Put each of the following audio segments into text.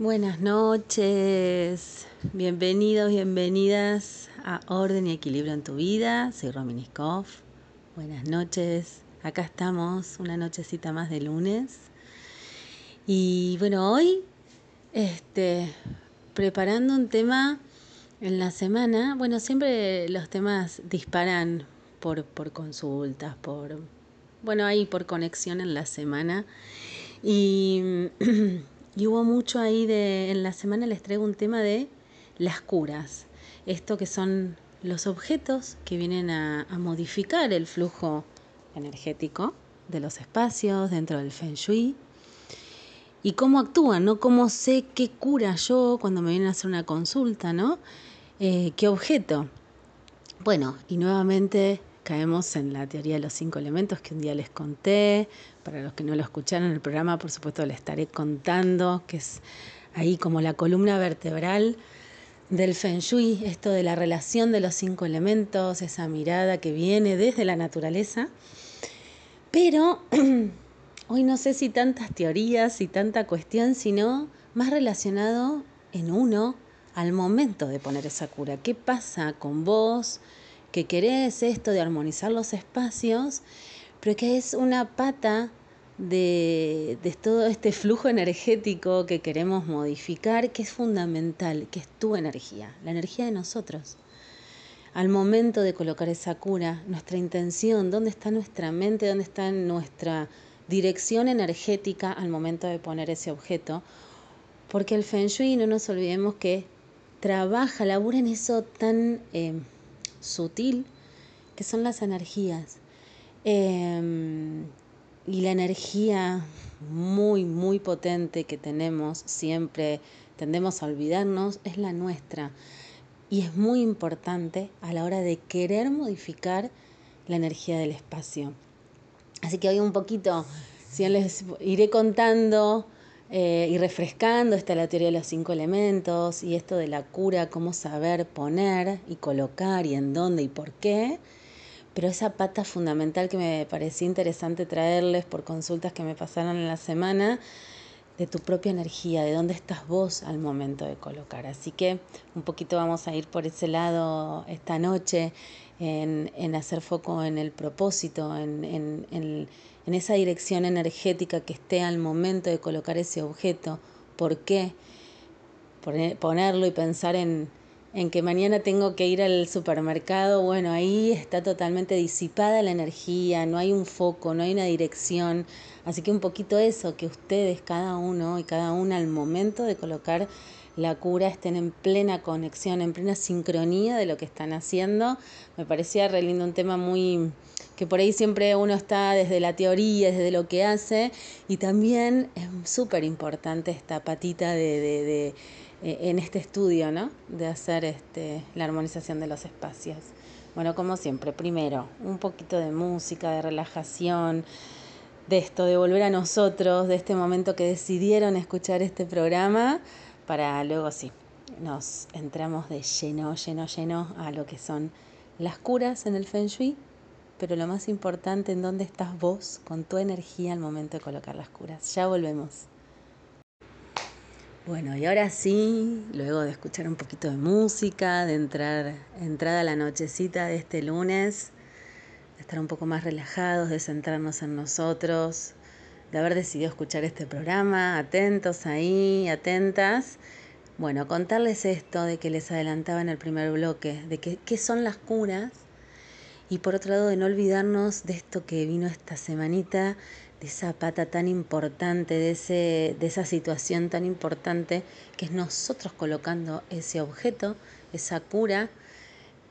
Buenas noches, bienvenidos, bienvenidas a Orden y Equilibrio en tu vida. Soy Rominiskov. Buenas noches, acá estamos, una nochecita más de lunes. Y bueno, hoy, este, preparando un tema en la semana. Bueno, siempre los temas disparan por, por consultas, por, bueno, ahí por conexión en la semana. Y Y hubo mucho ahí de, en la semana les traigo un tema de las curas. Esto que son los objetos que vienen a, modificar el flujo energético de los espacios dentro del Feng Shui. Y cómo actúan, ¿no? Cómo sé qué cura yo cuando me vienen a hacer una consulta, ¿no? Eh, ¿Qué objeto? Bueno, y nuevamente caemos en la teoría de los cinco elementos que un día les conté. Para los que no lo escucharon en el programa, por supuesto, les estaré contando, que es ahí como la columna vertebral del Feng Shui, esto de la relación de los cinco elementos, esa mirada que viene desde la naturaleza. Pero hoy no sé si tantas teorías y tanta cuestión, sino más relacionado en uno al momento de poner esa cura. ¿Qué pasa con vos? Que querés esto de armonizar los espacios, pero que es una pata de, todo este flujo energético que queremos modificar, que es fundamental, que es tu energía, la energía de nosotros. Al momento de colocar esa cura, nuestra intención, dónde está nuestra mente, dónde está nuestra dirección energética al momento de poner ese objeto, porque el Feng Shui, no nos olvidemos que trabaja, labura en eso tan... Eh, sutil, que son las energías. Em, y la energía muy, muy potente que tenemos, siempre tendemos a olvidarnos, es la nuestra. Y es muy importante a la hora de querer modificar la energía del espacio. Así que hoy un poquito, si les iré contando eh, y refrescando esta la teoría de los cinco elementos y esto de la cura, cómo saber poner y colocar y en dónde y por qué. Pero esa pata fundamental que me parecía interesante traerles por consultas que me pasaron en la semana, de tu propia energía, de dónde estás vos al momento de colocar. Así que un poquito vamos a ir por ese lado esta noche en, en hacer foco en el propósito, en, en, en en esa dirección energética que esté al momento de colocar ese objeto. ¿Por qué? Ponerlo y pensar en, en que mañana tengo que ir al supermercado, bueno, ahí está totalmente disipada la energía, no hay un foco, no hay una dirección. Así que un poquito eso, que ustedes, cada uno y cada una al momento de colocar la cura estén en plena conexión, en plena sincronía de lo que están haciendo. Me parecía re lindo un tema muy que por ahí siempre uno está desde la teoría, desde lo que hace, y también es súper importante esta patita de, de, eh, en este estudio, ¿no? De hacer este, la armonización de los espacios. Bueno, como siempre, primero, un poquito de música, de relajación, de esto, de volver a nosotros, de este momento que decidieron escuchar este programa, para luego sí, nos entramos de lleno, lleno, lleno a lo que son las curas en el Feng Shui pero lo más importante, en dónde estás vos con tu energía al momento de colocar las curas. Ya volvemos. Bueno, y ahora sí, luego de escuchar un poquito de música, de entrar entrada a la nochecita de este lunes, de estar un poco más relajados, de centrarnos en nosotros, de haber decidido escuchar este programa, atentos ahí, atentas. Bueno, contarles esto de que les adelantaba en el primer bloque, de qué son las curas y por otro lado, de no olvidarnos de esto que vino esta semanita, de esa pata tan importante, de, ese, de esa situación tan importante, que es nosotros colocando ese objeto, esa cura,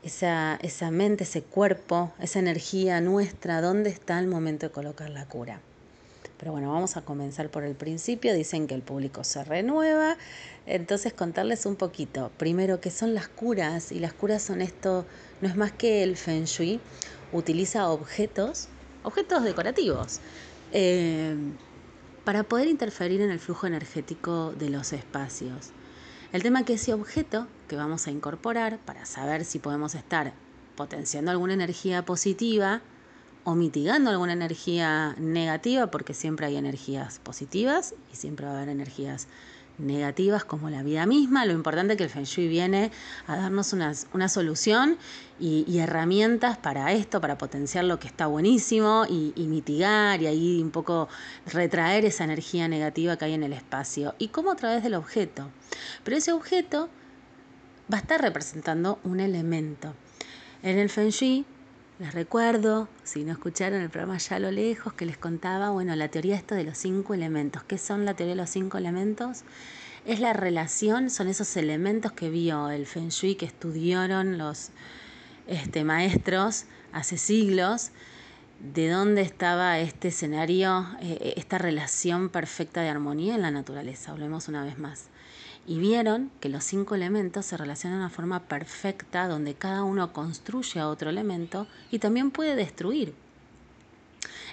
esa, esa mente, ese cuerpo, esa energía nuestra, ¿dónde está el momento de colocar la cura? Pero bueno, vamos a comenzar por el principio. Dicen que el público se renueva. Entonces contarles un poquito. Primero, ¿qué son las curas? Y las curas son esto, no es más que el feng shui. Utiliza objetos, objetos decorativos, eh, para poder interferir en el flujo energético de los espacios. El tema es que ese objeto que vamos a incorporar para saber si podemos estar potenciando alguna energía positiva o mitigando alguna energía negativa, porque siempre hay energías positivas y siempre va a haber energías negativas como la vida misma. Lo importante es que el Feng Shui viene a darnos una, solución y, herramientas para esto, para potenciar lo que está buenísimo y, y, mitigar y ahí un poco retraer esa energía negativa que hay en el espacio. ¿Y cómo a través del objeto? Pero ese objeto va a estar representando un elemento. En el Feng Shui les recuerdo, si no escucharon el programa ya a lo lejos, que les contaba, bueno, la teoría esto de los cinco elementos. ¿Qué son la teoría de los cinco elementos? Es la relación, son esos elementos que vio el Feng Shui, que estudiaron los este, maestros hace siglos, de dónde estaba este escenario, eh, esta relación perfecta de armonía en la naturaleza. Hablemos una vez más y vieron que los cinco elementos se relacionan de una forma perfecta donde cada uno construye a otro elemento y también puede destruir.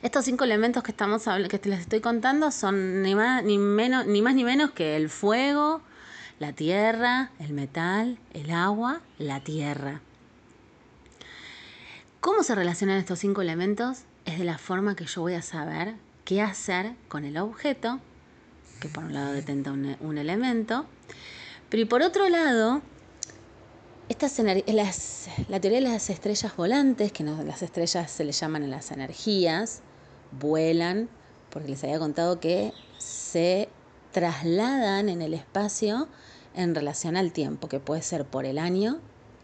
Estos cinco elementos que, estamos, que les estoy contando son ni más ni, menos, ni más ni menos que el fuego, la tierra, el metal, el agua, la tierra. ¿Cómo se relacionan estos cinco elementos? Es de la forma que yo voy a saber qué hacer con el objeto que por un lado detenta un, elemento, pero y por otro lado, estas la teoría de las estrellas volantes, que las estrellas se le llaman las energías, vuelan, porque les había contado que se trasladan en el espacio en relación al tiempo, que puede ser por el año,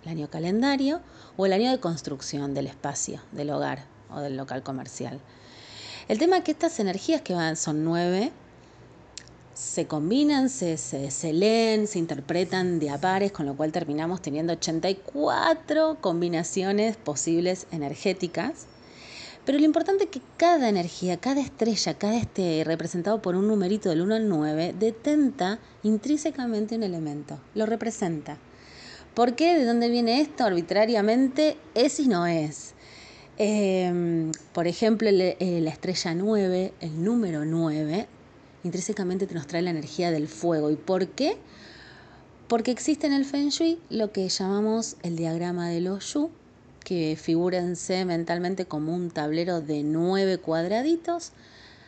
el año calendario, o el año de construcción del espacio, del hogar o del local comercial. El tema es que estas energías que van, son nueve, se combinan, se, se, leen, se interpretan de a pares, con lo cual terminamos teniendo 84 combinaciones posibles energéticas. Pero lo importante es que cada energía, cada estrella, cada este representado por un numerito del 1 al 9, detenta intrínsecamente un elemento, lo representa. ¿Por qué? ¿De dónde viene esto? Arbitrariamente es y no es. Em, por ejemplo, la estrella 9, el número 9, intrínsecamente nos trae la energía del fuego. ¿Y por qué? Porque existe en el Feng Shui lo que llamamos el diagrama de los Yu, que figúrense mentalmente como un tablero de nueve cuadraditos.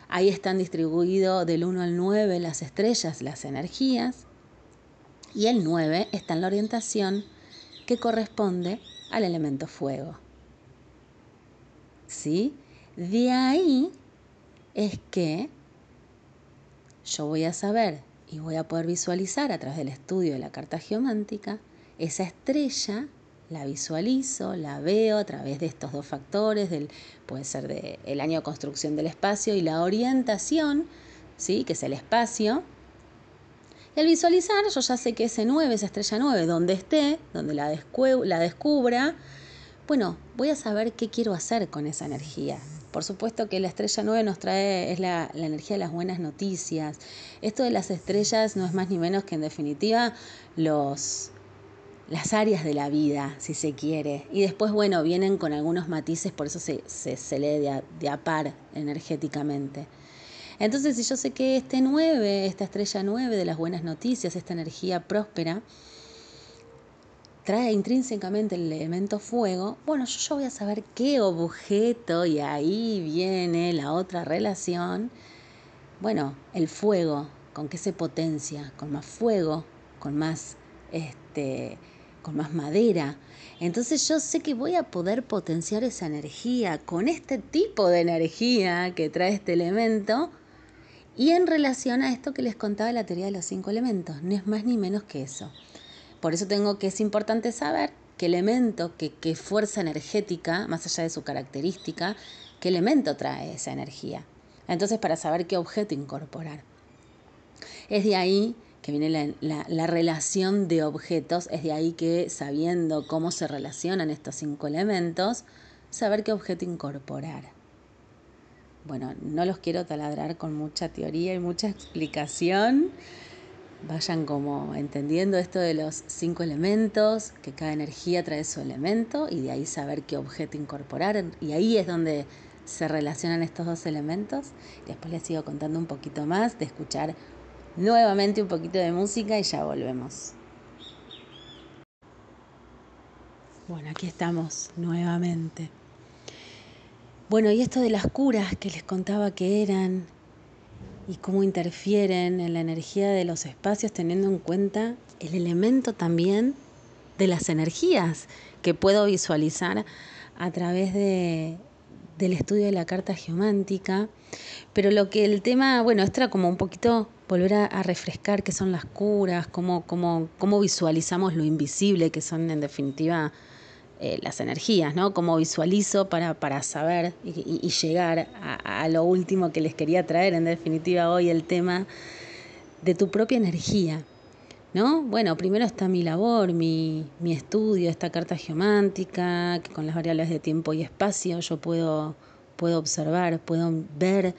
Ahí están distribuidos del 1 al 9 las estrellas, las energías. Y el 9 está en la orientación que corresponde al elemento fuego. ¿Sí? De ahí es que yo voy a saber y voy a poder visualizar a través del estudio de la carta geomántica esa estrella, la visualizo, la veo a través de estos dos factores, del, puede ser de el año de construcción del espacio y la orientación, ¿sí? que es el espacio. Y al visualizar, yo ya sé que ese 9, esa estrella 9, donde esté, donde la, la descubra, bueno, voy a saber qué quiero hacer con esa energía. Por supuesto que la estrella 9 nos trae, es la, energía de las buenas noticias. Esto de las estrellas no es más ni menos que en definitiva los, las áreas de la vida, si se quiere. Y después, bueno, vienen con algunos matices, por eso se, se, lee de de a, par energéticamente. Entonces, si yo sé que este 9, esta estrella 9 de las buenas noticias, esta energía próspera, trae intrínsecamente el elemento fuego, bueno, yo, voy a saber qué objeto, y ahí viene la otra relación, bueno, el fuego, con qué se potencia, con más fuego, con más, este, con más madera. Entonces yo sé que voy a poder potenciar esa energía con este tipo de energía que trae este elemento y en relación a esto que les contaba la teoría de los cinco elementos, no es más ni menos que eso. Por eso tengo que es importante saber qué elemento, qué, qué fuerza energética, más allá de su característica, qué elemento trae esa energía. Entonces, para saber qué objeto incorporar. Es de ahí que viene la, la, relación de objetos, es de ahí que sabiendo cómo se relacionan estos cinco elementos, saber qué objeto incorporar. Bueno, no los quiero taladrar con mucha teoría y mucha explicación vayan como entendiendo esto de los cinco elementos, que cada energía trae su elemento y de ahí saber qué objeto incorporar. Y ahí es donde se relacionan estos dos elementos. Después les sigo contando un poquito más, de escuchar nuevamente un poquito de música y ya volvemos. Bueno, aquí estamos nuevamente. Bueno, y esto de las curas que les contaba que eran y cómo interfieren en la energía de los espacios teniendo en cuenta el elemento también de las energías que puedo visualizar a través de, del estudio de la carta geomántica. Pero lo que el tema, bueno, esto era como un poquito volver a, refrescar qué son las curas, cómo, cómo, cómo visualizamos lo invisible, que son en definitiva eh, las energías, ¿no? Cómo visualizo para, para saber y, llegar a, lo último que les quería traer, en definitiva, hoy el tema de tu propia energía. ¿No? Bueno, primero está mi labor, mi, mi estudio, esta carta geomántica, que con las variables de tiempo y espacio yo puedo, puedo observar, puedo ver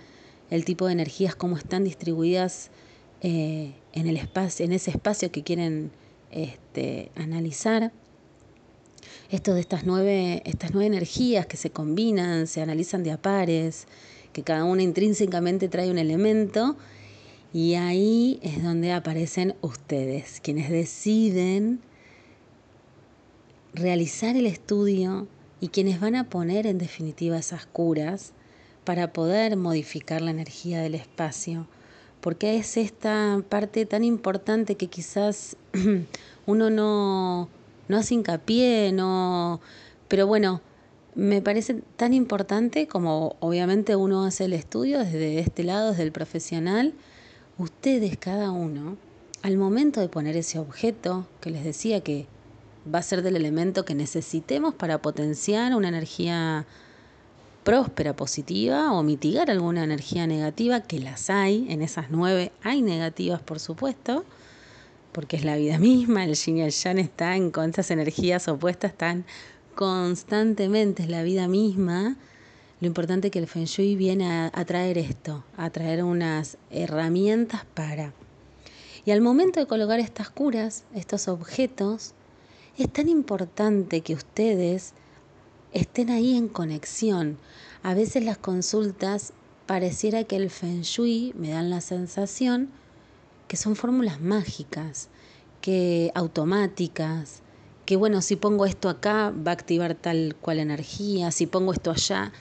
el tipo de energías, cómo están distribuidas eh, en, el espacio, en ese espacio que quieren este, analizar esto de estas nueve, estas nueve energías que se combinan, se analizan de a pares, que cada una intrínsecamente trae un elemento, y ahí es donde aparecen ustedes, quienes deciden realizar el estudio y quienes van a poner en definitiva esas curas para poder modificar la energía del espacio. Porque es esta parte tan importante que quizás uno no, no hace hincapié, no... Pero bueno, me parece tan importante como obviamente uno hace el estudio desde este lado, desde el profesional, ustedes cada uno, al momento de poner ese objeto que les decía que va a ser del elemento que necesitemos para potenciar una energía próspera, positiva o mitigar alguna energía negativa, que las hay, en esas nueve hay negativas por supuesto, porque es la vida misma, el yin y el yang están con esas energías opuestas, están constantemente, es la vida misma. Lo importante es que el Feng Shui viene a, traer esto, a traer unas herramientas para. Y al momento de colocar estas curas, estos objetos, es tan importante que ustedes estén ahí en conexión. A veces las consultas pareciera que el Feng Shui me dan la sensación que son fórmulas mágicas, que automáticas, que bueno, si pongo esto acá va a activar tal cual energía, si pongo esto allá.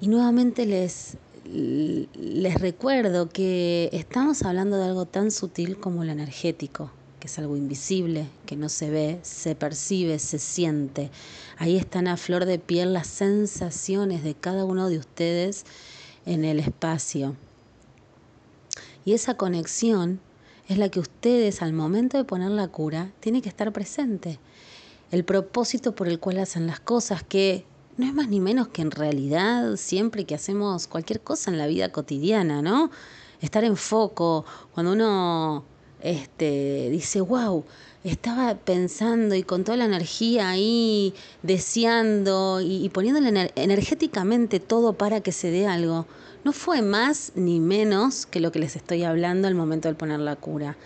Y nuevamente les, les recuerdo que estamos hablando de algo tan sutil como lo energético, que es algo invisible, que no se ve, se percibe, se siente. Ahí están a flor de piel las sensaciones de cada uno de ustedes en el espacio. Y esa conexión es la que ustedes al momento de poner la cura tienen que estar presente. El propósito por el cual hacen las cosas, que no es más ni menos que en realidad siempre que hacemos cualquier cosa en la vida cotidiana, ¿no? Estar en foco, cuando uno este, dice, wow, estaba pensando y con toda la energía ahí, deseando y, y poniéndole energéticamente todo para que se dé algo no fue más ni menos que lo que les estoy hablando al momento de poner la cura.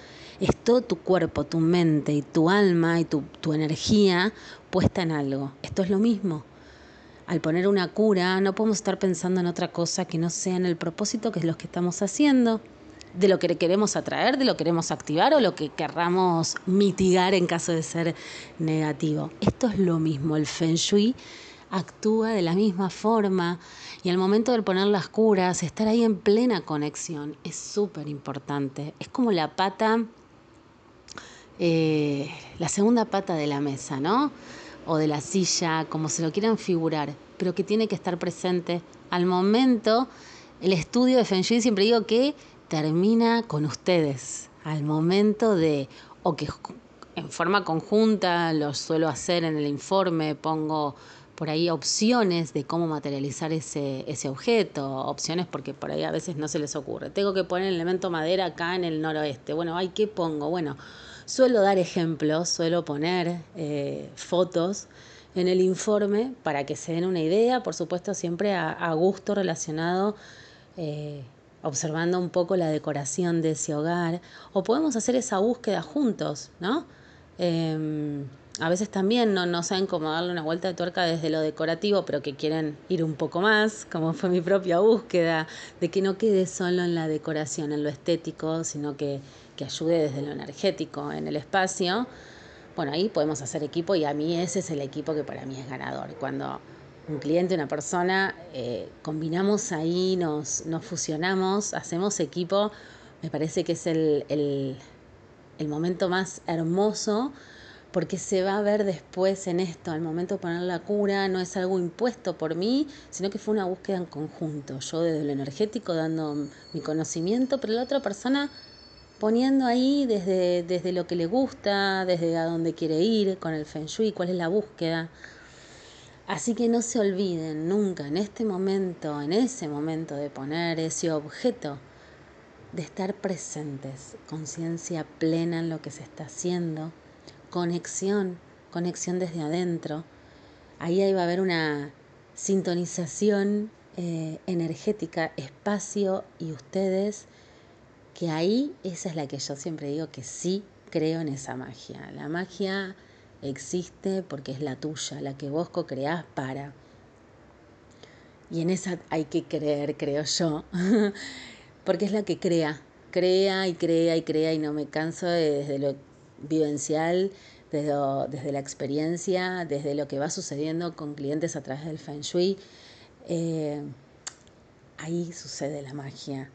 Es todo tu cuerpo, tu mente y tu alma y tu, tu energía puesta en algo. Esto es lo mismo. Al poner una cura no podemos estar pensando en otra cosa que no sea en el propósito que es lo que estamos haciendo, de lo que queremos atraer, de lo que queremos activar o lo que querramos mitigar en caso de ser negativo. Esto es lo mismo. El feng shui actúa de la misma forma y al momento de poner las curas, estar ahí en plena conexión es súper importante. Es como la pata, eh, la segunda pata de la mesa, ¿no? O de la silla, como se lo quieran figurar, pero que tiene que estar presente al momento. El estudio de Feng Shui siempre digo que termina con ustedes, al momento de, o que en forma conjunta lo suelo hacer en el informe, pongo por ahí opciones de cómo materializar ese, ese objeto, opciones porque por ahí a veces no se les ocurre. Tengo que poner el elemento madera acá en el noroeste. Bueno, ¿ay qué pongo? Bueno, suelo dar ejemplos, suelo poner eh, fotos en el informe para que se den una idea, por supuesto siempre a, gusto relacionado, eh, observando un poco la decoración de ese hogar, o podemos hacer esa búsqueda juntos, ¿no? Em, a veces también no, no saben cómo darle una vuelta de tuerca desde lo decorativo, pero que quieren ir un poco más, como fue mi propia búsqueda, de que no quede solo en la decoración, en lo estético, sino que, que ayude desde lo energético en el espacio. Bueno, ahí podemos hacer equipo y a mí ese es el equipo que para mí es ganador. Cuando un cliente, una persona, eh, combinamos ahí, nos, nos fusionamos, hacemos equipo, me parece que es el, el, el momento más hermoso porque se va a ver después en esto, al momento de poner la cura, no es algo impuesto por mí, sino que fue una búsqueda en conjunto, yo desde lo energético dando mi conocimiento, pero la otra persona poniendo ahí desde, desde lo que le gusta, desde a dónde quiere ir con el feng shui, cuál es la búsqueda. Así que no se olviden nunca en este momento, en ese momento de poner ese objeto, de estar presentes, conciencia plena en lo que se está haciendo, conexión, conexión desde adentro. Ahí, va a haber una sintonización eh, energética, espacio y ustedes, que ahí esa es la que yo siempre digo que sí creo en esa magia. La magia existe porque es la tuya, la que vos co-creás para. Y en esa hay que creer, creo yo, porque es la que crea, crea y crea y crea y no me canso desde lo vivencial, desde, desde, la experiencia, desde lo que va sucediendo con clientes a través del Feng Shui. Eh, ahí sucede la magia.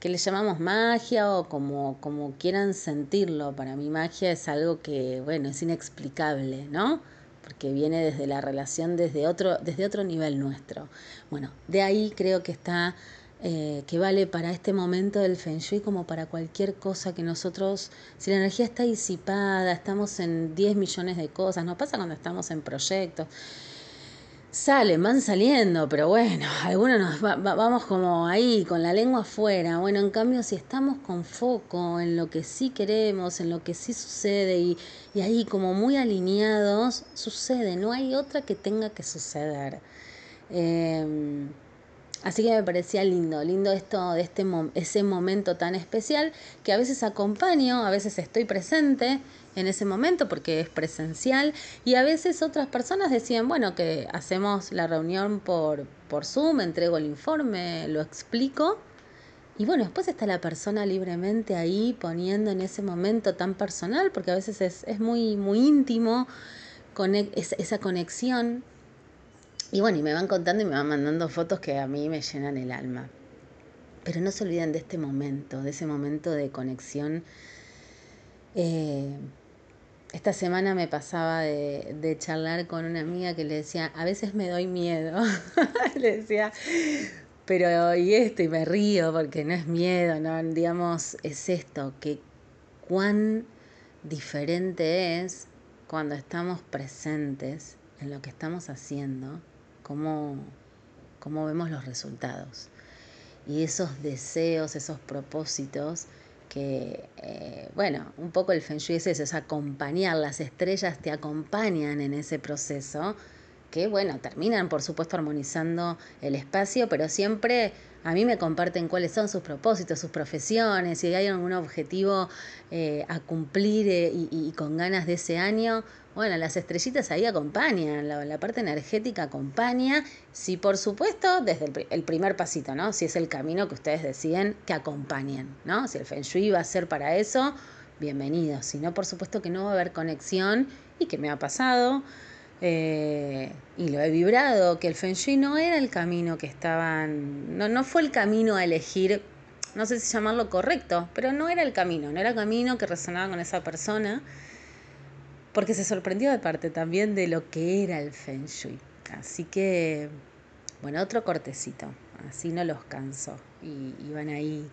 Que le llamamos magia o como, como quieran sentirlo. Para mí magia es algo que, bueno, es inexplicable, ¿no? Porque viene desde la relación, desde otro, desde otro nivel nuestro. Bueno, de ahí creo que está eh, que vale para este momento del Feng Shui como para cualquier cosa que nosotros, si la energía está disipada, estamos en 10 millones de cosas, nos pasa cuando estamos en proyectos, salen, van saliendo, pero bueno, algunos nos vamos como ahí, con la lengua afuera, bueno, en cambio si estamos con foco en lo que sí queremos, en lo que sí sucede y, y ahí como muy alineados, sucede, no hay otra que tenga que suceder. Eh, Así que me parecía lindo, lindo esto de este ese momento tan especial que a veces acompaño, a veces estoy presente en ese momento porque es presencial y a veces otras personas decían, bueno, que hacemos la reunión por, por Zoom, entrego el informe, lo explico y bueno, después está la persona libremente ahí poniendo en ese momento tan personal porque a veces es, es muy, muy íntimo con esa conexión y bueno, y me van contando y me van mandando fotos que a mí me llenan el alma. Pero no se olviden de este momento, de ese momento de conexión. Eh, esta semana me pasaba de, de, charlar con una amiga que le decía, a veces me doy miedo. le decía, pero y esto, y me río porque no es miedo, no, digamos, es esto, que cuán diferente es cuando estamos presentes en lo que estamos haciendo cómo, cómo vemos los resultados. Y esos deseos, esos propósitos que, eh, bueno, un poco el Feng Shui es eso, es acompañar, las estrellas te acompañan en ese proceso, que, bueno, terminan, por supuesto, armonizando el espacio, pero siempre a mí me comparten cuáles son sus propósitos, sus profesiones, si hay algún objetivo eh, a cumplir eh, y, con ganas de ese año, bueno, las estrellitas ahí acompañan, la, parte energética acompaña, sí, por supuesto, desde el, primer pasito, ¿no? Si es el camino que ustedes deciden que acompañen, ¿no? Si el Feng Shui va a ser para eso, bienvenido. Si no, por supuesto que no va a haber conexión y que me ha pasado. Eh, y lo he vibrado, que el Feng Shui no era el camino que estaban, no, no fue el camino a elegir, no sé si llamarlo correcto, pero no era el camino, no era el camino que resonaba con esa persona porque se sorprendió de parte también de lo que era el Feng Shui. Así que, bueno, otro cortecito, así no los canso y, van ahí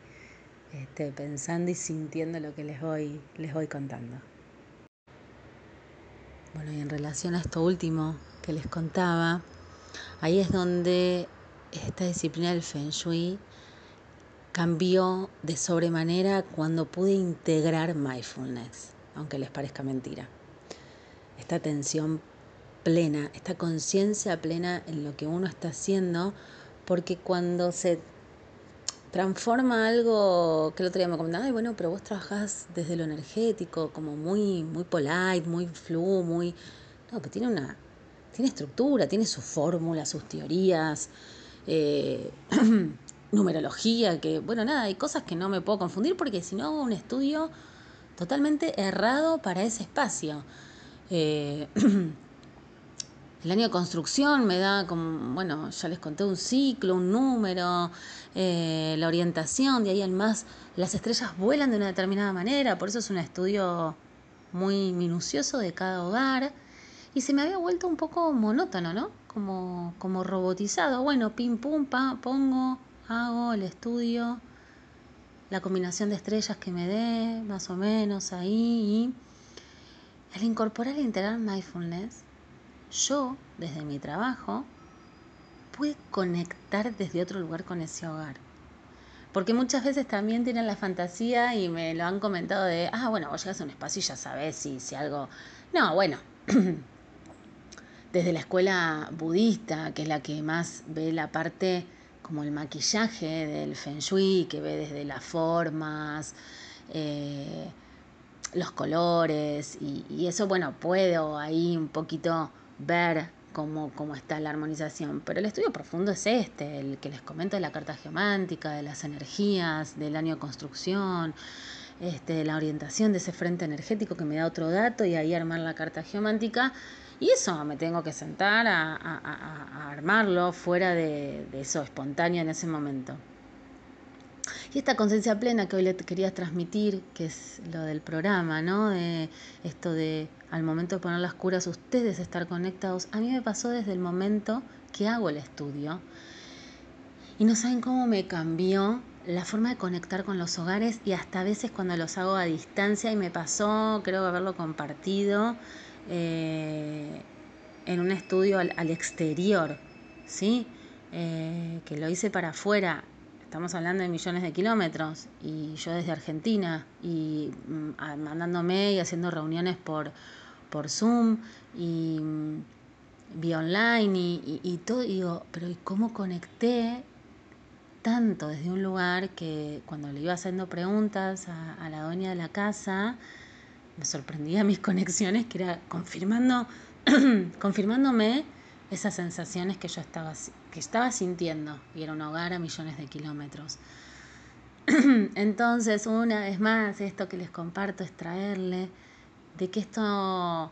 este, pensando y sintiendo lo que les voy, les voy contando. Bueno, y en relación a esto último que les contaba, ahí es donde esta disciplina del Feng Shui cambió de sobremanera cuando pude integrar mindfulness, aunque les parezca mentira. Esta atención plena, esta conciencia plena en lo que uno está haciendo, porque cuando se transforma algo que el otro día me comentaba, ay, bueno, pero vos trabajás desde lo energético, como muy, muy polite, muy flu, muy. No, que tiene una. tiene estructura, tiene su fórmula, sus teorías, eh, numerología, que, bueno, nada, hay cosas que no me puedo confundir porque si no hago un estudio totalmente errado para ese espacio. Eh, el año de construcción me da como, bueno, ya les conté un ciclo, un número, eh, la orientación, de ahí en más, las estrellas vuelan de una determinada manera, por eso es un estudio muy minucioso de cada hogar. Y se me había vuelto un poco monótono, ¿no? Como, como robotizado. Bueno, pim pum, pa, pongo, hago el estudio, la combinación de estrellas que me dé, más o menos ahí. Y al incorporar e integrar mindfulness, yo, desde mi trabajo, pude conectar desde otro lugar con ese hogar. Porque muchas veces también tienen la fantasía y me lo han comentado de, ah, bueno, vos llegas a un espacio y ya sabes si, si algo... No, bueno, desde la escuela budista, que es la que más ve la parte como el maquillaje del feng shui, que ve desde las formas, eh, los colores, y, y, eso, bueno, puedo ahí un poquito ver cómo, cómo está la armonización. Pero el estudio profundo es este, el que les comento de la carta geomántica, de las energías, del año de construcción, este, la orientación de ese frente energético que me da otro dato y ahí armar la carta geomántica. Y eso me tengo que sentar a, a, armarlo fuera de, de eso espontáneo en ese momento. Y esta conciencia plena que hoy le quería transmitir, que es lo del programa, ¿no? De esto de al momento de poner las curas ustedes estar conectados, a mí me pasó desde el momento que hago el estudio. Y no saben cómo me cambió la forma de conectar con los hogares y hasta a veces cuando los hago a distancia y me pasó, creo haberlo compartido eh, en un estudio al, exterior, ¿sí? Eh, que lo hice para afuera Estamos hablando de millones de kilómetros y yo desde Argentina y mm, mandándome y haciendo reuniones por, por Zoom y mm, vía online y, todo. digo, pero ¿y cómo conecté tanto desde un lugar que cuando le iba haciendo preguntas a, a la dueña de la casa, me sorprendía mis conexiones, que era confirmando, confirmándome esas sensaciones que yo estaba, que estaba sintiendo y era un hogar a millones de kilómetros. Entonces, una vez más, esto que les comparto es traerle de que esto, a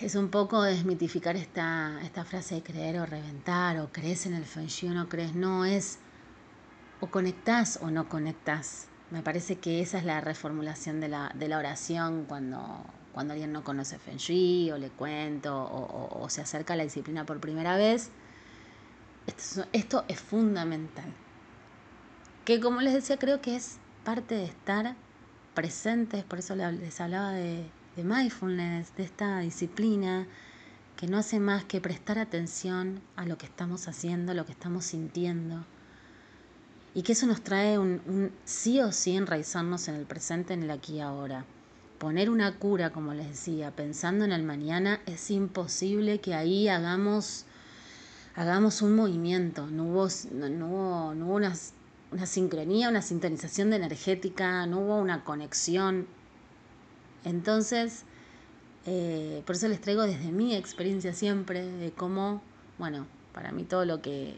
es un poco desmitificar esta, esta frase de creer o reventar, o crees en el feng o no crees, no es o conectás o no conectás. Me parece que esa es la reformulación de la, de la oración cuando, cuando alguien no conoce Feng Shui o le cuento o, se acerca a la disciplina por primera vez. Esto, es fundamental. Que como les decía, creo que es parte de estar presentes, por eso les hablaba de, mindfulness, de esta disciplina que no hace más que prestar atención a lo que estamos haciendo, lo que estamos sintiendo. Y que eso nos trae un, un sí o sí enraizarnos en el presente, en el aquí y ahora poner una cura, como les decía, pensando en el mañana, es imposible que ahí hagamos, hagamos un movimiento. No hubo, no, hubo, no hubo una, una sincronía, una sintonización de energética, no hubo una conexión. Entonces, eh, por eso les traigo desde mi experiencia siempre de cómo, bueno, para mí todo lo que eh,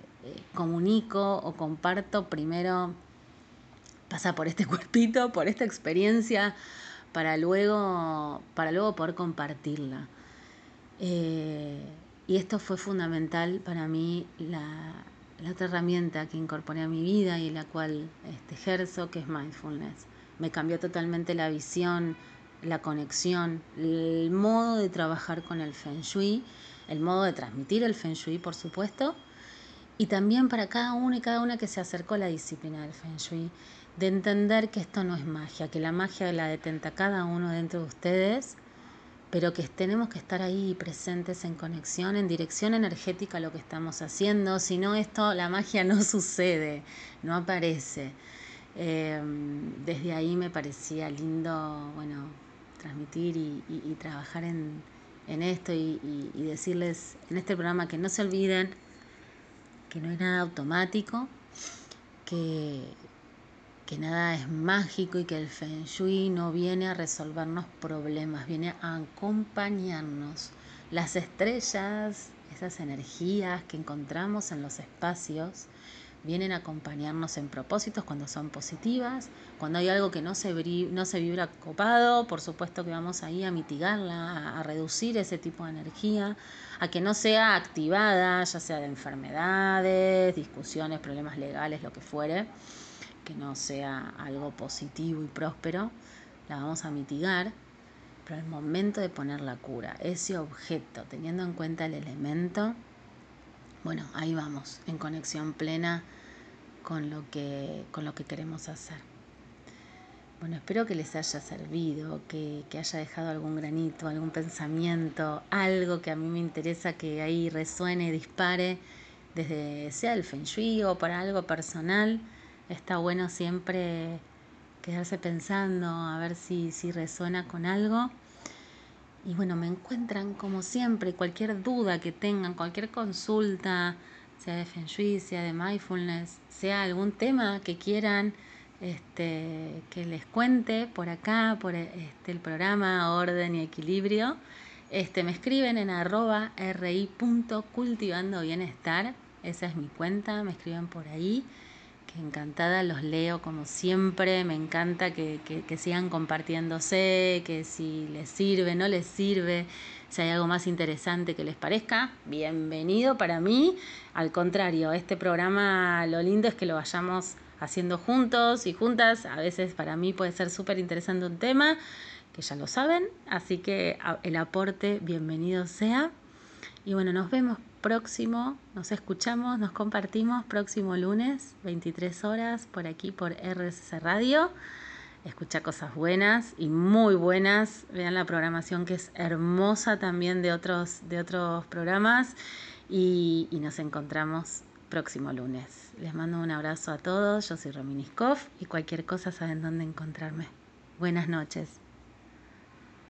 comunico o comparto primero pasa por este cuerpito, por esta experiencia, para luego, para luego poder compartirla. Eh, y esto fue fundamental para mí, la, otra herramienta que incorporé a mi vida y la cual este, ejerzo, que es mindfulness. Me cambió totalmente la visión, la conexión, el modo de trabajar con el feng shui, el modo de transmitir el feng shui, por supuesto, y también para cada uno y cada una que se acercó a la disciplina del feng shui de entender que esto no es magia, que la magia la detenta cada uno dentro de ustedes, pero que tenemos que estar ahí presentes en conexión, en dirección energética a lo que estamos haciendo, si no esto, la magia no sucede, no aparece. Em, desde ahí me parecía lindo, bueno, transmitir y, trabajar en, esto y, y decirles en este programa que no se olviden que no hay nada automático, que que nada es mágico y que el feng shui no viene a resolvernos problemas, viene a acompañarnos. Las estrellas, esas energías que encontramos en los espacios, vienen a acompañarnos en propósitos cuando son positivas, cuando hay algo que no se, no se vibra copado, por supuesto que vamos ahí a mitigarla, a, reducir ese tipo de energía, a que no sea activada, ya sea de enfermedades, discusiones, problemas legales, lo que fuere, que no sea algo positivo y próspero, la vamos a mitigar. Pero el momento de poner la cura, ese objeto, teniendo en cuenta el elemento, bueno, ahí vamos, en conexión plena con lo que, con lo que queremos hacer. Bueno, espero que les haya servido, que, que, haya dejado algún granito, algún pensamiento, algo que a mí me interesa que ahí resuene, dispare, desde sea el feng shui o para algo personal. Está bueno siempre quedarse pensando a ver si, si resuena con algo. Y bueno, me encuentran como siempre, cualquier duda que tengan, cualquier consulta, sea de Feng sea de mindfulness, sea algún tema que quieran este, que les cuente por acá, por este, el programa Orden y Equilibrio, este, me escriben en arroba ri.cultivando bienestar, esa es mi cuenta, me escriben por ahí encantada los leo como siempre, me encanta que, que, sigan compartiéndose, que si les sirve, no les sirve, si hay algo más interesante que les parezca, bienvenido para mí. Al contrario, este programa lo lindo es que lo vayamos haciendo juntos y juntas, a veces para mí puede ser súper interesante un tema, que ya lo saben, así que el aporte bienvenido sea. Y bueno, nos vemos próximo, nos escuchamos, nos compartimos próximo lunes, 23 horas, por aquí por RSC Radio. Escucha cosas buenas y muy buenas. Vean la programación que es hermosa también de otros, de otros programas. Y, nos encontramos próximo lunes. Les mando un abrazo a todos. Yo soy Rominiskov y cualquier cosa saben dónde encontrarme. Buenas noches.